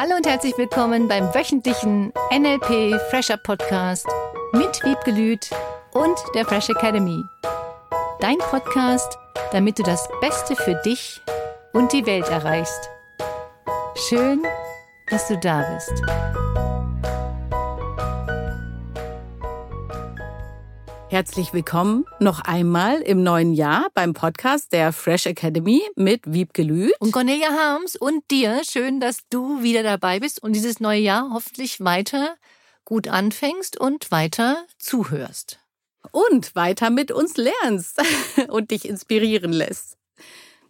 Hallo und herzlich willkommen beim wöchentlichen NLP Fresher Podcast mit Wiebgelüt und der Fresh Academy. Dein Podcast, damit du das Beste für dich und die Welt erreichst. Schön, dass du da bist. Herzlich willkommen noch einmal im neuen Jahr beim Podcast der Fresh Academy mit Wiebke Lüth. Und Cornelia Harms und dir. Schön, dass du wieder dabei bist und dieses neue Jahr hoffentlich weiter gut anfängst und weiter zuhörst. Und weiter mit uns lernst und dich inspirieren lässt.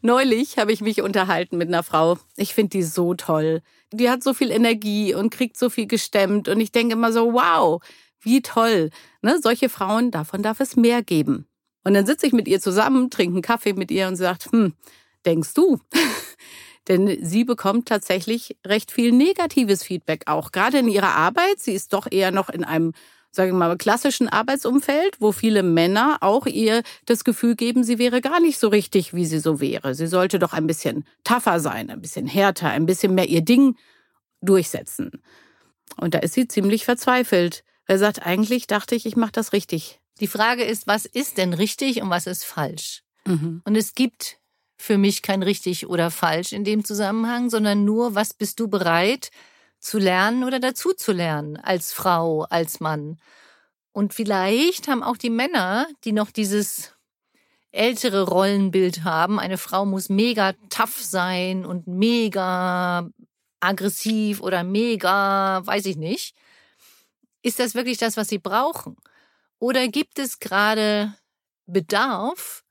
Neulich habe ich mich unterhalten mit einer Frau. Ich finde die so toll. Die hat so viel Energie und kriegt so viel gestemmt. Und ich denke immer so, wow, wie toll. Ne? Solche Frauen, davon darf es mehr geben. Und dann sitze ich mit ihr zusammen, trinke einen Kaffee mit ihr und sagt, hm, denkst du? Denn sie bekommt tatsächlich recht viel negatives Feedback auch, gerade in ihrer Arbeit. Sie ist doch eher noch in einem, sagen wir mal, klassischen Arbeitsumfeld, wo viele Männer auch ihr das Gefühl geben, sie wäre gar nicht so richtig, wie sie so wäre. Sie sollte doch ein bisschen tougher sein, ein bisschen härter, ein bisschen mehr ihr Ding durchsetzen. Und da ist sie ziemlich verzweifelt. Er sagt, eigentlich dachte ich, ich mache das richtig. Die Frage ist, was ist denn richtig und was ist falsch? Mhm. Und es gibt für mich kein richtig oder falsch in dem Zusammenhang, sondern nur, was bist du bereit zu lernen oder dazu zu lernen als Frau, als Mann. Und vielleicht haben auch die Männer, die noch dieses ältere Rollenbild haben, eine Frau muss mega tough sein und mega aggressiv oder mega, weiß ich nicht, ist das wirklich das, was sie brauchen? Oder gibt es gerade Bedarf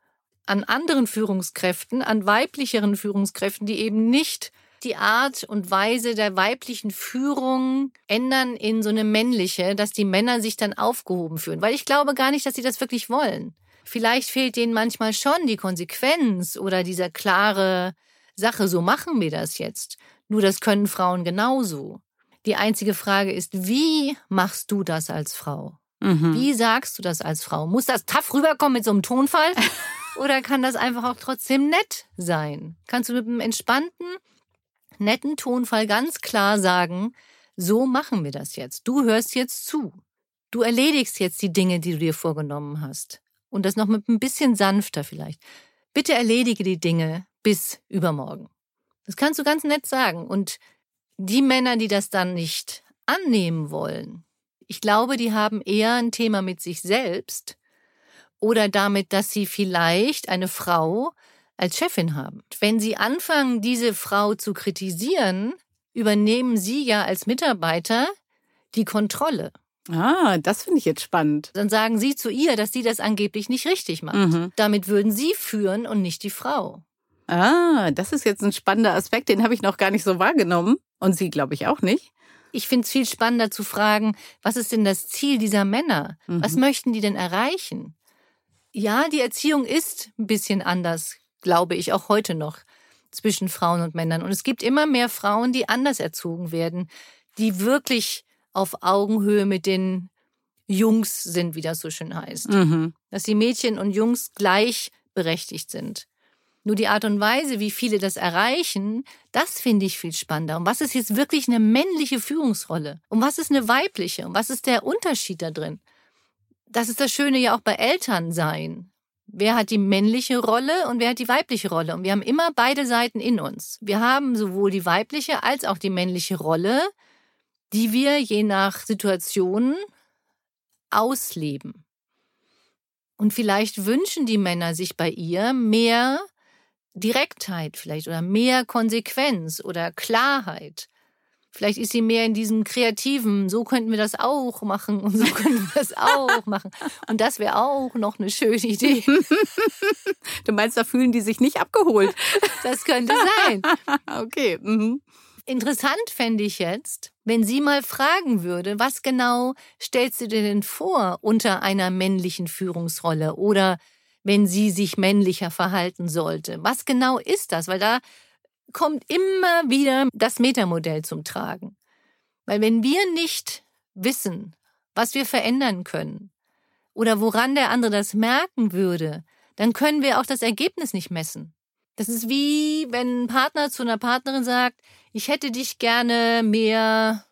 an anderen Führungskräften, an weiblicheren Führungskräften, die eben nicht die Art und Weise der weiblichen Führung ändern in so eine männliche, dass die Männer sich dann aufgehoben fühlen. Weil ich glaube gar nicht, dass sie das wirklich wollen. Vielleicht fehlt denen manchmal schon die Konsequenz oder dieser klare Sache, so machen wir das jetzt. Nur das können Frauen genauso. Die einzige Frage ist, wie machst du das als Frau? Mhm. Wie sagst du das als Frau? Muss das tough rüberkommen mit so einem Tonfall? Oder kann das einfach auch trotzdem nett sein? Kannst du mit einem entspannten, netten Tonfall ganz klar sagen, so machen wir das jetzt. Du hörst jetzt zu. Du erledigst jetzt die Dinge, die du dir vorgenommen hast. Und das noch mit ein bisschen sanfter vielleicht. Bitte erledige die Dinge bis übermorgen. Das kannst du ganz nett sagen. Und die Männer, die das dann nicht annehmen wollen, ich glaube, die haben eher ein Thema mit sich selbst oder damit, dass sie vielleicht eine Frau als Chefin haben. Wenn sie anfangen, diese Frau zu kritisieren, übernehmen sie ja als Mitarbeiter die Kontrolle. Ah, das finde ich jetzt spannend. Dann sagen sie zu ihr, dass sie das angeblich nicht richtig macht. Mhm. Damit würden sie führen und nicht die Frau. Ah, das ist jetzt ein spannender Aspekt, den habe ich noch gar nicht so wahrgenommen. Und Sie, glaube ich, auch nicht. Ich finde es viel spannender zu fragen, was ist denn das Ziel dieser Männer? Mhm. Was möchten die denn erreichen? Ja, die Erziehung ist ein bisschen anders, glaube ich, auch heute noch zwischen Frauen und Männern. Und es gibt immer mehr Frauen, die anders erzogen werden, die wirklich auf Augenhöhe mit den Jungs sind, wie das so schön heißt. Mhm. Dass die Mädchen und Jungs gleichberechtigt sind. Nur die Art und Weise, wie viele das erreichen, das finde ich viel spannender. Und was ist jetzt wirklich eine männliche Führungsrolle? Und was ist eine weibliche? Und was ist der Unterschied da drin? Das ist das Schöne ja auch bei Elternsein. Wer hat die männliche Rolle und wer hat die weibliche Rolle? Und wir haben immer beide Seiten in uns. Wir haben sowohl die weibliche als auch die männliche Rolle, die wir je nach Situation ausleben. Und vielleicht wünschen die Männer sich bei ihr mehr Direktheit vielleicht oder mehr Konsequenz oder Klarheit. Vielleicht ist sie mehr in diesem kreativen, so könnten wir das auch machen und so könnten wir das auch machen. Und das wäre auch noch eine schöne Idee. Du meinst, da fühlen die sich nicht abgeholt? Das könnte sein. Okay. Mhm. Interessant fände ich jetzt, wenn sie mal fragen würde, was genau stellst du dir denn vor unter einer männlichen Führungsrolle oder wenn sie sich männlicher verhalten sollte. Was genau ist das? Weil da kommt immer wieder das Metamodell zum Tragen. Weil wenn wir nicht wissen, was wir verändern können oder woran der andere das merken würde, dann können wir auch das Ergebnis nicht messen. Das ist wie, wenn ein Partner zu einer Partnerin sagt, ich hätte dich gerne mehr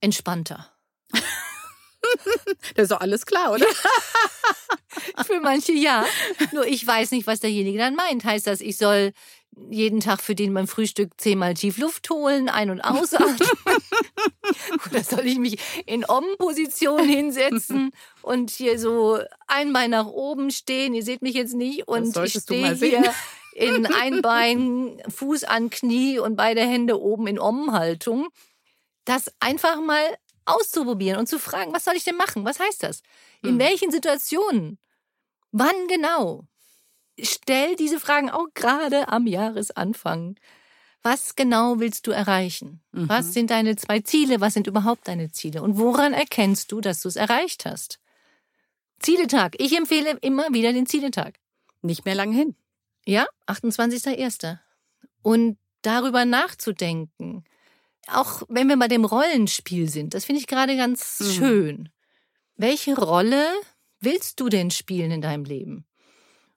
entspannter. das ist doch alles klar, oder? für manche ja. Nur ich weiß nicht, was derjenige dann meint. Heißt das, ich soll jeden Tag für den beim Frühstück zehnmal tief Luft holen, ein- und ausatmen? Oder soll ich mich in Om-Position hinsetzen und hier so ein Bein nach oben stehen? Ihr seht mich jetzt nicht. Und ich stehe hier in ein Bein, Fuß an Knie und beide Hände oben in Om-Haltung. Das einfach mal auszuprobieren und zu fragen, was soll ich denn machen? Was heißt das? In hm. welchen Situationen? Wann genau? Stell diese Fragen auch gerade am Jahresanfang. Was genau willst du erreichen? Mhm. Was sind deine zwei Ziele? Was sind überhaupt deine Ziele? Und woran erkennst du, dass du es erreicht hast? Zieletag. Ich empfehle immer wieder den Zieletag. Nicht mehr lang hin. Ja, 28.01. Und darüber nachzudenken, auch wenn wir bei dem Rollenspiel sind, das finde ich gerade ganz mhm. schön. Welche Rolle willst du denn spielen in deinem Leben?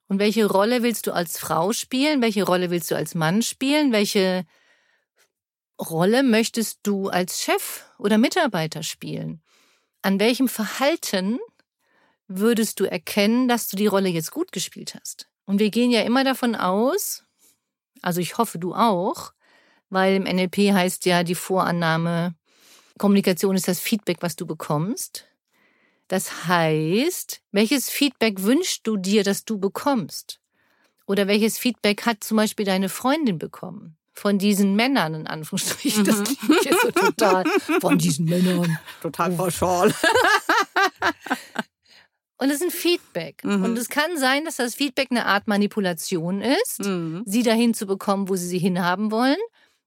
Und welche Rolle willst du als Frau spielen? Welche Rolle willst du als Mann spielen? Welche Rolle möchtest du als Chef oder Mitarbeiter spielen? An welchem Verhalten würdest du erkennen, dass du die Rolle jetzt gut gespielt hast? Und wir gehen ja immer davon aus, also ich hoffe du auch, weil im NLP heißt ja die Vorannahme, Kommunikation ist das Feedback, was du bekommst. Das heißt, welches Feedback wünschst du dir, dass du bekommst? Oder welches Feedback hat zum Beispiel deine Freundin bekommen? Von diesen Männern, in Anführungsstrichen. Das mhm. klingt jetzt so total. Von diesen Männern. Total pauschal. Und es ist ein Feedback. Mhm. Und es kann sein, dass das Feedback eine Art Manipulation ist, mhm. sie dahin zu bekommen, wo sie sie hinhaben wollen.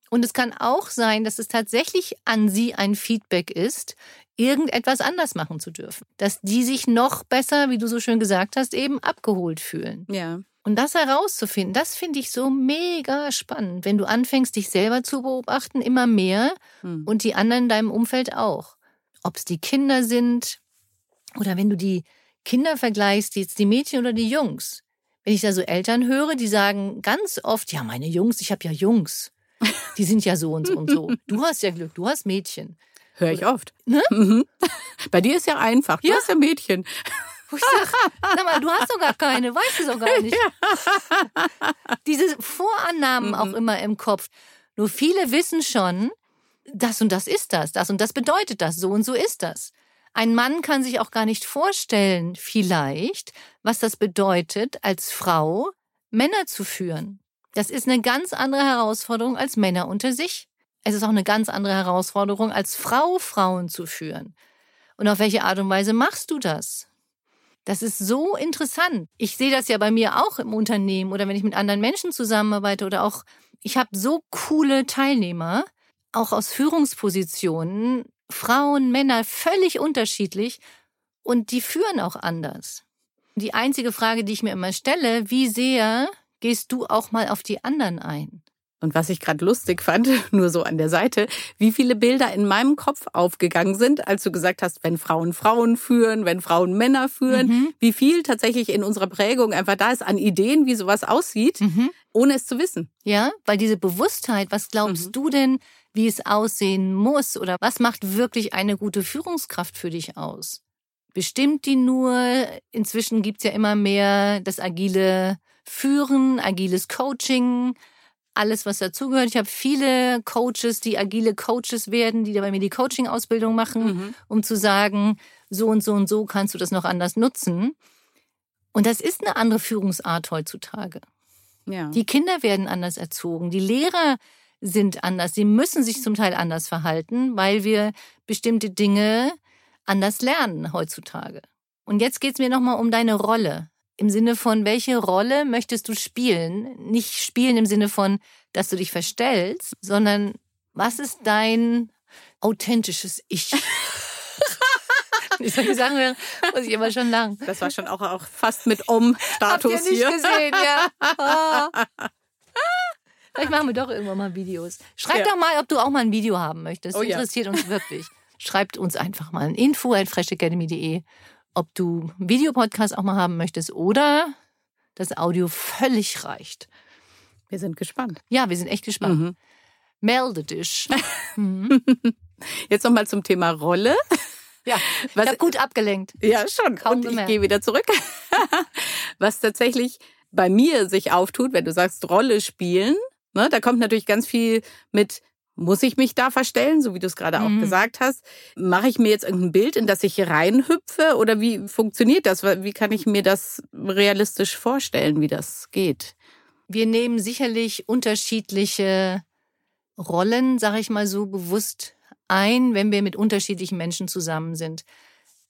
Und es kann auch sein, dass es tatsächlich an sie ein Feedback ist, irgendetwas anders machen zu dürfen. Dass die sich noch besser, wie du so schön gesagt hast, eben abgeholt fühlen. Ja. Und das herauszufinden, das finde ich so mega spannend, wenn du anfängst, dich selber zu beobachten, immer mehr hm. und die anderen in deinem Umfeld auch. Ob es die Kinder sind oder wenn du die Kinder vergleichst, jetzt die Mädchen oder die Jungs. Wenn ich da so Eltern höre, die sagen ganz oft, ja, meine Jungs, ich habe ja Jungs. Die sind ja so und so und so. Du hast ja Glück, du hast Mädchen. Höre ich oft. Ne? Mhm. Bei dir ist ja einfach. Du ja. hast ja Mädchen. Wo ich sag, mal, du hast doch gar keine, weißt du doch gar nicht. Ja. Diese Vorannahmen mhm. auch immer im Kopf. Nur viele wissen schon, das und das ist das, das und das bedeutet das, so und so ist das. Ein Mann kann sich auch gar nicht vorstellen, vielleicht, was das bedeutet, als Frau Männer zu führen. Das ist eine ganz andere Herausforderung als Männer unter sich. Es ist auch eine ganz andere Herausforderung, als Frau Frauen zu führen. Und auf welche Art und Weise machst du das? Das ist so interessant. Ich sehe das ja bei mir auch im Unternehmen oder wenn ich mit anderen Menschen zusammenarbeite oder auch, ich habe so coole Teilnehmer, auch aus Führungspositionen, Frauen, Männer, völlig unterschiedlich und die führen auch anders. Die einzige Frage, die ich mir immer stelle, wie sehr gehst du auch mal auf die anderen ein? Und was ich gerade lustig fand, nur so an der Seite, wie viele Bilder in meinem Kopf aufgegangen sind, als du gesagt hast, wenn Frauen Frauen führen, wenn Frauen Männer führen, mhm. wie viel tatsächlich in unserer Prägung einfach da ist an Ideen, wie sowas aussieht, mhm. ohne es zu wissen. Ja, weil diese Bewusstheit, was glaubst mhm. du denn, wie es aussehen muss oder was macht wirklich eine gute Führungskraft für dich aus? Bestimmt die nur, inzwischen gibt's ja immer mehr das agile Führen, agiles Coaching, alles, was dazugehört. Ich habe viele Coaches, die agile Coaches werden, die da bei mir die Coaching-Ausbildung machen, mhm. um zu sagen, so und so und so kannst du das noch anders nutzen. Und das ist eine andere Führungsart heutzutage. Ja. Die Kinder werden anders erzogen, die Lehrer sind anders, sie müssen sich zum Teil anders verhalten, weil wir bestimmte Dinge anders lernen heutzutage. Und jetzt geht es mir nochmal um deine Rolle im Sinne von, welche Rolle möchtest du spielen? Nicht spielen im Sinne von, dass du dich verstellst, sondern was ist dein authentisches Ich? Die sagen, muss ich immer schon lang. Das war schon auch, auch fast mit Om-Status Habt ihr nicht hier. gesehen, ja. Oh. Vielleicht machen wir doch irgendwann mal Videos. Schreib ja. doch mal, ob du auch mal ein Video haben möchtest. Das oh, interessiert ja. uns wirklich. Schreibt uns einfach mal an info at freshacademy.de ob du Videopodcast auch mal haben möchtest oder das Audio völlig reicht. Wir sind gespannt. Ja, wir sind echt gespannt. Mhm. Melde dich. mhm. Jetzt nochmal zum Thema Rolle. Ja, was, ich gut abgelenkt. Ja, schon. Kaum Und ich gehe wieder zurück. was tatsächlich bei mir sich auftut, wenn du sagst Rolle spielen, ne, da kommt natürlich ganz viel mit muss ich mich da verstellen, so wie du es gerade mhm. auch gesagt hast? Mache ich mir jetzt irgendein Bild, in das ich reinhüpfe? Oder wie funktioniert das? Wie kann ich mir das realistisch vorstellen, wie das geht? Wir nehmen sicherlich unterschiedliche Rollen, sage ich mal so, bewusst ein, wenn wir mit unterschiedlichen Menschen zusammen sind.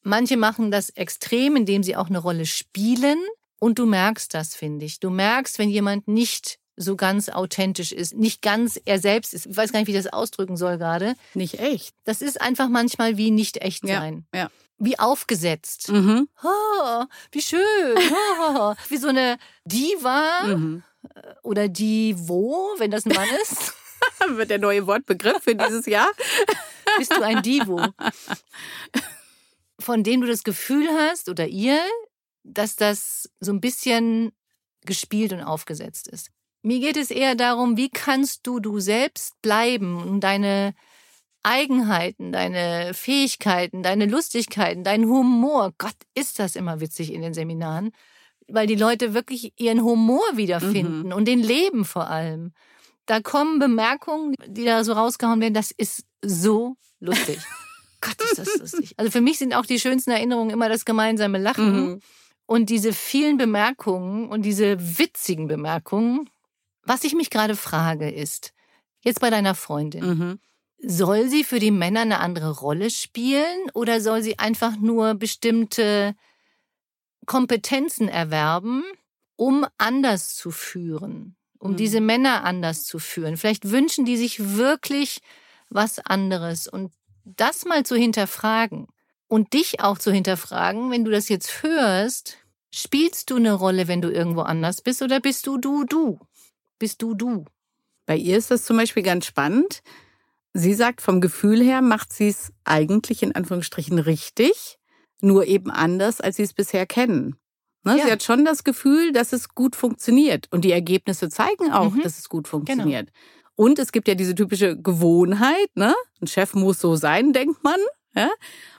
Manche machen das extrem, indem sie auch eine Rolle spielen. Und du merkst das, finde ich. Du merkst, wenn jemand nicht so ganz authentisch ist, nicht ganz er selbst ist. Ich weiß gar nicht, wie ich das ausdrücken soll gerade. Nicht echt. Das ist einfach manchmal wie nicht echt sein. Ja. ja. Wie aufgesetzt. Mhm. Oh, wie schön. Oh, wie so eine Diva mhm. oder Divo, wenn das ein Mann ist. Wird der neue Wortbegriff für dieses Jahr. Bist du ein Divo? Von dem du das Gefühl hast oder ihr, dass das so ein bisschen gespielt und aufgesetzt ist. Mir geht es eher darum, wie kannst du du selbst bleiben und deine Eigenheiten, deine Fähigkeiten, deine Lustigkeiten, dein Humor. Gott, ist das immer witzig in den Seminaren, weil die Leute wirklich ihren Humor wiederfinden mhm. und den Leben vor allem. Da kommen Bemerkungen, die da so rausgehauen werden, das ist so lustig. Gott, ist das lustig. Also für mich sind auch die schönsten Erinnerungen immer das gemeinsame Lachen mhm. und diese vielen Bemerkungen und diese witzigen Bemerkungen, was ich mich gerade frage ist, jetzt bei deiner Freundin, mhm. soll sie für die Männer eine andere Rolle spielen oder soll sie einfach nur bestimmte Kompetenzen erwerben, um anders zu führen, um mhm. diese Männer anders zu führen? Vielleicht wünschen die sich wirklich was anderes und das mal zu hinterfragen und dich auch zu hinterfragen, wenn du das jetzt hörst, spielst du eine Rolle, wenn du irgendwo anders bist oder bist du du du? Bist du du. Bei ihr ist das zum Beispiel ganz spannend. Sie sagt, vom Gefühl her macht sie es eigentlich in Anführungsstrichen richtig, nur eben anders, als sie es bisher kennen. Ne? Ja. Sie hat schon das Gefühl, dass es gut funktioniert. Und die Ergebnisse zeigen auch, mhm. dass es gut genau. funktioniert. Genau. Und es gibt ja diese typische Gewohnheit, ne? Ein Chef muss so sein, denkt man. Ja?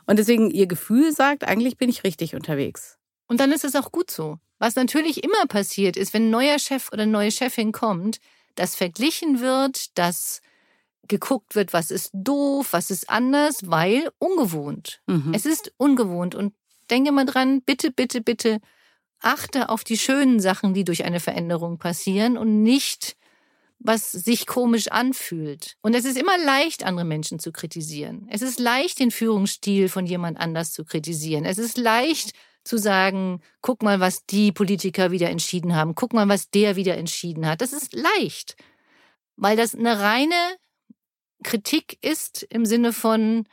Und deswegen ihr Gefühl sagt, eigentlich bin ich richtig unterwegs. Und dann ist es auch gut so. Was natürlich immer passiert ist, wenn ein neuer Chef oder eine neue Chefin kommt, dass verglichen wird, dass geguckt wird, was ist doof, was ist anders, weil ungewohnt. Mhm. Es ist ungewohnt und denke mal dran, bitte, bitte, bitte achte auf die schönen Sachen, die durch eine Veränderung passieren und nicht was sich komisch anfühlt. Und es ist immer leicht, andere Menschen zu kritisieren. Es ist leicht, den Führungsstil von jemand anders zu kritisieren. Es ist leicht, zu sagen, guck mal, was die Politiker wieder entschieden haben, guck mal, was der wieder entschieden hat. Das ist leicht, weil das eine reine Kritik ist im Sinne von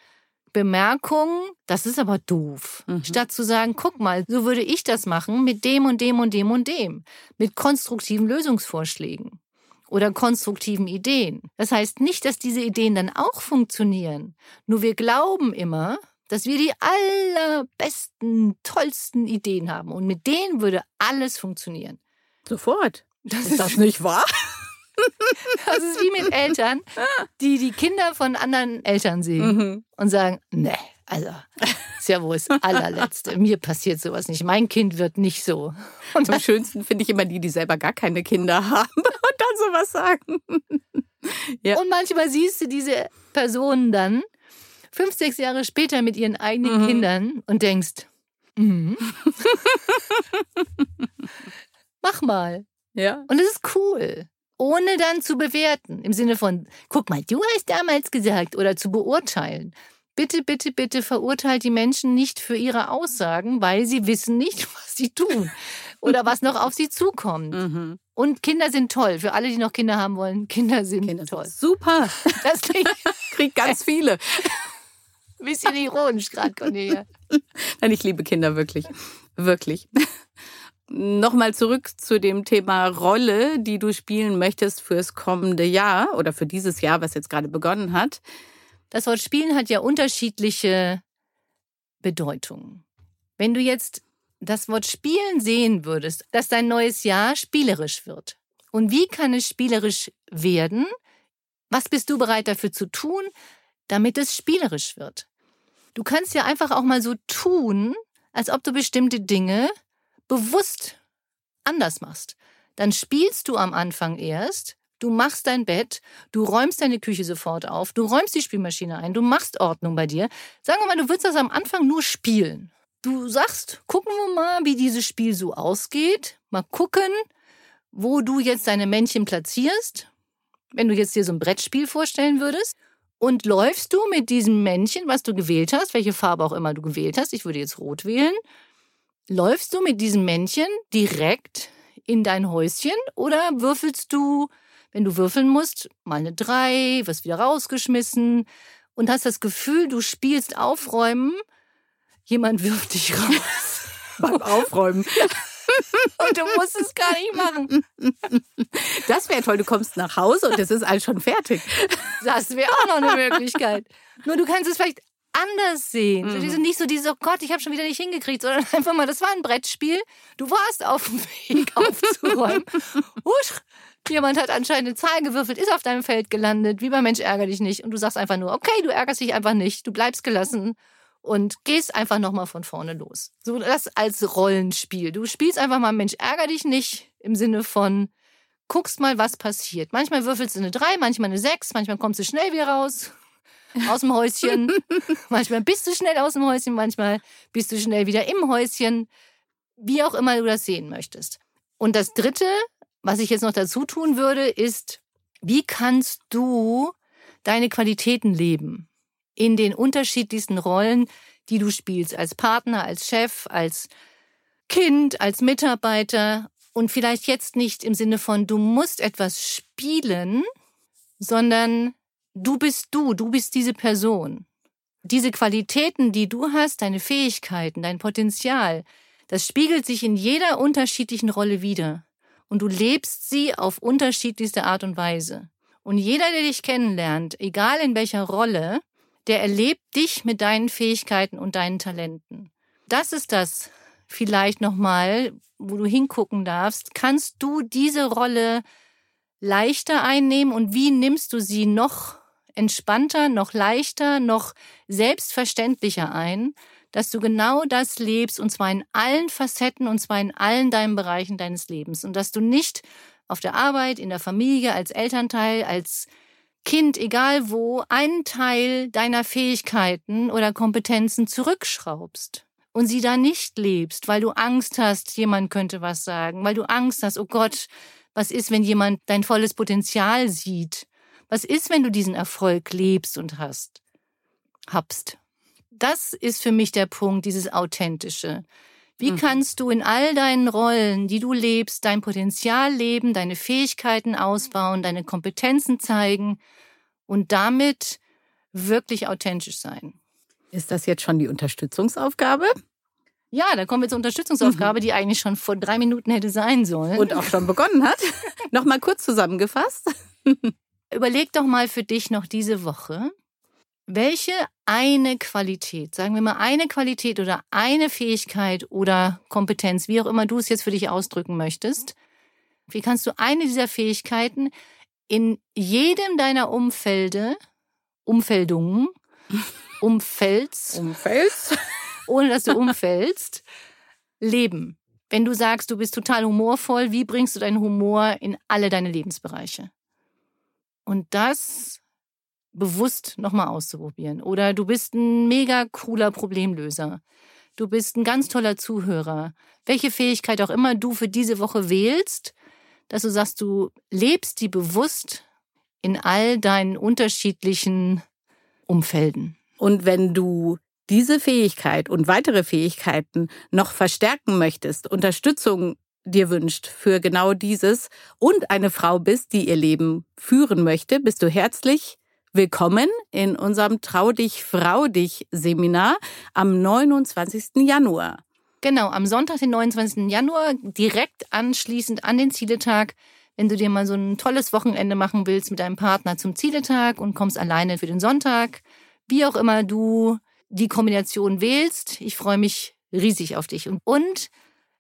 Bemerkung, das ist aber doof. Mhm. Statt zu sagen, guck mal, so würde ich das machen mit dem und dem und dem und dem, mit konstruktiven Lösungsvorschlägen oder konstruktiven Ideen. Das heißt nicht, dass diese Ideen dann auch funktionieren. Nur wir glauben immer, dass wir die allerbesten, tollsten Ideen haben. Und mit denen würde alles funktionieren. Sofort. Das ist das nicht wahr? Das ist wie mit Eltern, die die Kinder von anderen Eltern sehen mhm. und sagen, ne, also, ist ja wohl das allerletzte. Mir passiert sowas nicht. Mein Kind wird nicht so. Und am schönsten finde ich immer die, die selber gar keine Kinder haben und dann sowas sagen. Ja. Und manchmal siehst du diese Personen dann fünf, sechs Jahre später mit ihren eigenen mhm. Kindern und denkst, mhm. mach mal. Ja. Und es ist cool. Ohne dann zu bewerten. Im Sinne von, guck mal, du hast damals gesagt oder zu beurteilen. Bitte, bitte, bitte verurteilt die Menschen nicht für ihre Aussagen, weil sie wissen nicht, was sie tun oder was noch auf sie zukommt. Mhm. Und Kinder sind toll. Für alle, die noch Kinder haben wollen, Kinder sind Kinder toll. Sind super. Das kriegt ganz viele. Bisschen ironisch gerade, Cornelia. Nein, ich liebe Kinder wirklich. Wirklich. Nochmal zurück zu dem Thema Rolle, die du spielen möchtest fürs kommende Jahr oder für dieses Jahr, was jetzt gerade begonnen hat. Das Wort spielen hat ja unterschiedliche Bedeutungen. Wenn du jetzt das Wort spielen sehen würdest, dass dein neues Jahr spielerisch wird Und wie kann es spielerisch werden? Was bist du bereit dafür zu tun, damit es spielerisch wird? Du kannst ja einfach auch mal so tun, als ob du bestimmte Dinge bewusst anders machst. Dann spielst du am Anfang erst, du machst dein Bett, du räumst deine Küche sofort auf, du räumst die Spielmaschine ein, du machst Ordnung bei dir. Sagen wir mal, du würdest das am Anfang nur spielen. Du sagst, gucken wir mal, wie dieses Spiel so ausgeht. Mal gucken, wo du jetzt deine Männchen platzierst. Wenn du jetzt dir so ein Brettspiel vorstellen würdest. Und läufst du mit diesem Männchen, was du gewählt hast, welche Farbe auch immer du gewählt hast, ich würde jetzt rot wählen, läufst du mit diesem Männchen direkt in dein Häuschen oder würfelst du, wenn du würfeln musst, mal eine drei, wirst wieder rausgeschmissen und hast das Gefühl, du spielst Aufräumen jemand wirft dich raus. Beim Aufräumen. und du musst es gar nicht machen. Das wäre toll. Du kommst nach Hause und es ist alles schon fertig. Das wäre auch noch eine Möglichkeit. Nur du kannst es vielleicht anders sehen. Mhm. So nicht so dieses, oh Gott, ich habe schon wieder nicht hingekriegt, sondern einfach mal, das war ein Brettspiel. Du warst auf dem Weg aufzuräumen. Husch, jemand hat anscheinend eine Zahl gewürfelt, ist auf deinem Feld gelandet. Wie beim Mensch ärger dich nicht. Und du sagst einfach nur, okay, du ärgerst dich einfach nicht. Du bleibst gelassen und gehst einfach nochmal von vorne los. So das als Rollenspiel. Du spielst einfach mal, Mensch, ärger dich nicht im Sinne von, guckst mal, was passiert. Manchmal würfelst du eine 3, manchmal eine 6, manchmal kommst du schnell wieder raus aus dem Häuschen. manchmal bist du schnell aus dem Häuschen, manchmal bist du schnell wieder im Häuschen. Wie auch immer du das sehen möchtest. Und das Dritte, was ich jetzt noch dazu tun würde, ist, wie kannst du deine Qualitäten leben? In den unterschiedlichsten Rollen, die du spielst, als Partner, als Chef, als Kind, als Mitarbeiter und vielleicht jetzt nicht im Sinne von, du musst etwas spielen, sondern du bist du, du bist diese Person. Diese Qualitäten, die du hast, deine Fähigkeiten, dein Potenzial, das spiegelt sich in jeder unterschiedlichen Rolle wieder. Und du lebst sie auf unterschiedlichste Art und Weise. Und jeder, der dich kennenlernt, egal in welcher Rolle, der erlebt dich mit deinen Fähigkeiten und deinen Talenten. Das ist das vielleicht nochmal, wo du hingucken darfst. Kannst du diese Rolle leichter einnehmen und wie nimmst du sie noch entspannter, noch leichter, noch selbstverständlicher ein, dass du genau das lebst und zwar in allen Facetten und zwar in allen deinen Bereichen deines Lebens und dass du nicht auf der Arbeit, in der Familie, als Elternteil, als Kind, egal wo, einen Teil deiner Fähigkeiten oder Kompetenzen zurückschraubst und sie da nicht lebst, weil du Angst hast, jemand könnte was sagen, weil du Angst hast, oh Gott, was ist, wenn jemand dein volles Potenzial sieht? Was ist, wenn du diesen Erfolg lebst und hast? Habst. Das ist für mich der Punkt, dieses Authentische. Wie mhm. kannst du in all deinen Rollen, die du lebst, dein Potenzial leben, deine Fähigkeiten ausbauen, deine Kompetenzen zeigen und damit wirklich authentisch sein? Ist das jetzt schon die Unterstützungsaufgabe? Ja, da kommen wir zur Unterstützungsaufgabe, mhm. die eigentlich schon vor drei Minuten hätte sein sollen. Und auch schon begonnen hat. Nochmal kurz zusammengefasst. Überleg doch mal für dich noch diese Woche, welche eine Qualität, sagen wir mal eine Qualität oder eine Fähigkeit oder Kompetenz, wie auch immer du es jetzt für dich ausdrücken möchtest, wie kannst du eine dieser Fähigkeiten in jedem deiner Umfelde, Umfeldungen, Umfelds, Umfelds, ohne dass du umfällst, leben? Wenn du sagst, du bist total humorvoll, wie bringst du deinen Humor in alle deine Lebensbereiche? Und das bewusst nochmal auszuprobieren. Oder du bist ein mega cooler Problemlöser. Du bist ein ganz toller Zuhörer. Welche Fähigkeit auch immer du für diese Woche wählst, dass du sagst, du lebst die bewusst in all deinen unterschiedlichen Umfelden. Und wenn du diese Fähigkeit und weitere Fähigkeiten noch verstärken möchtest, Unterstützung dir wünscht für genau dieses und eine Frau bist, die ihr Leben führen möchte, bist du herzlich Willkommen in unserem Trau dich, Frau dich Seminar am 29. Januar. Genau, am Sonntag, den 29. Januar, direkt anschließend an den Zieletag. Wenn du dir mal so ein tolles Wochenende machen willst mit deinem Partner zum Zieletag und kommst alleine für den Sonntag, wie auch immer du die Kombination wählst, ich freue mich riesig auf dich. Und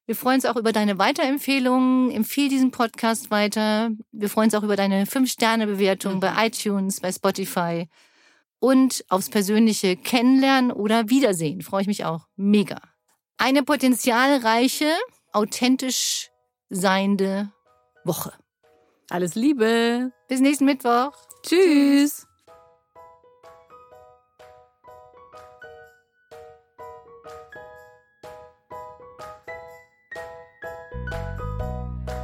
Wir freuen uns auch über deine Weiterempfehlungen. Empfehl diesen Podcast weiter. Wir freuen uns auch über deine 5-Sterne-Bewertung mhm. bei iTunes, bei Spotify. Und aufs persönliche Kennenlernen oder Wiedersehen. Freue ich mich auch. Mega. Eine potenzialreiche, authentisch seiende Woche. Alles Liebe. Bis nächsten Mittwoch. Tschüss.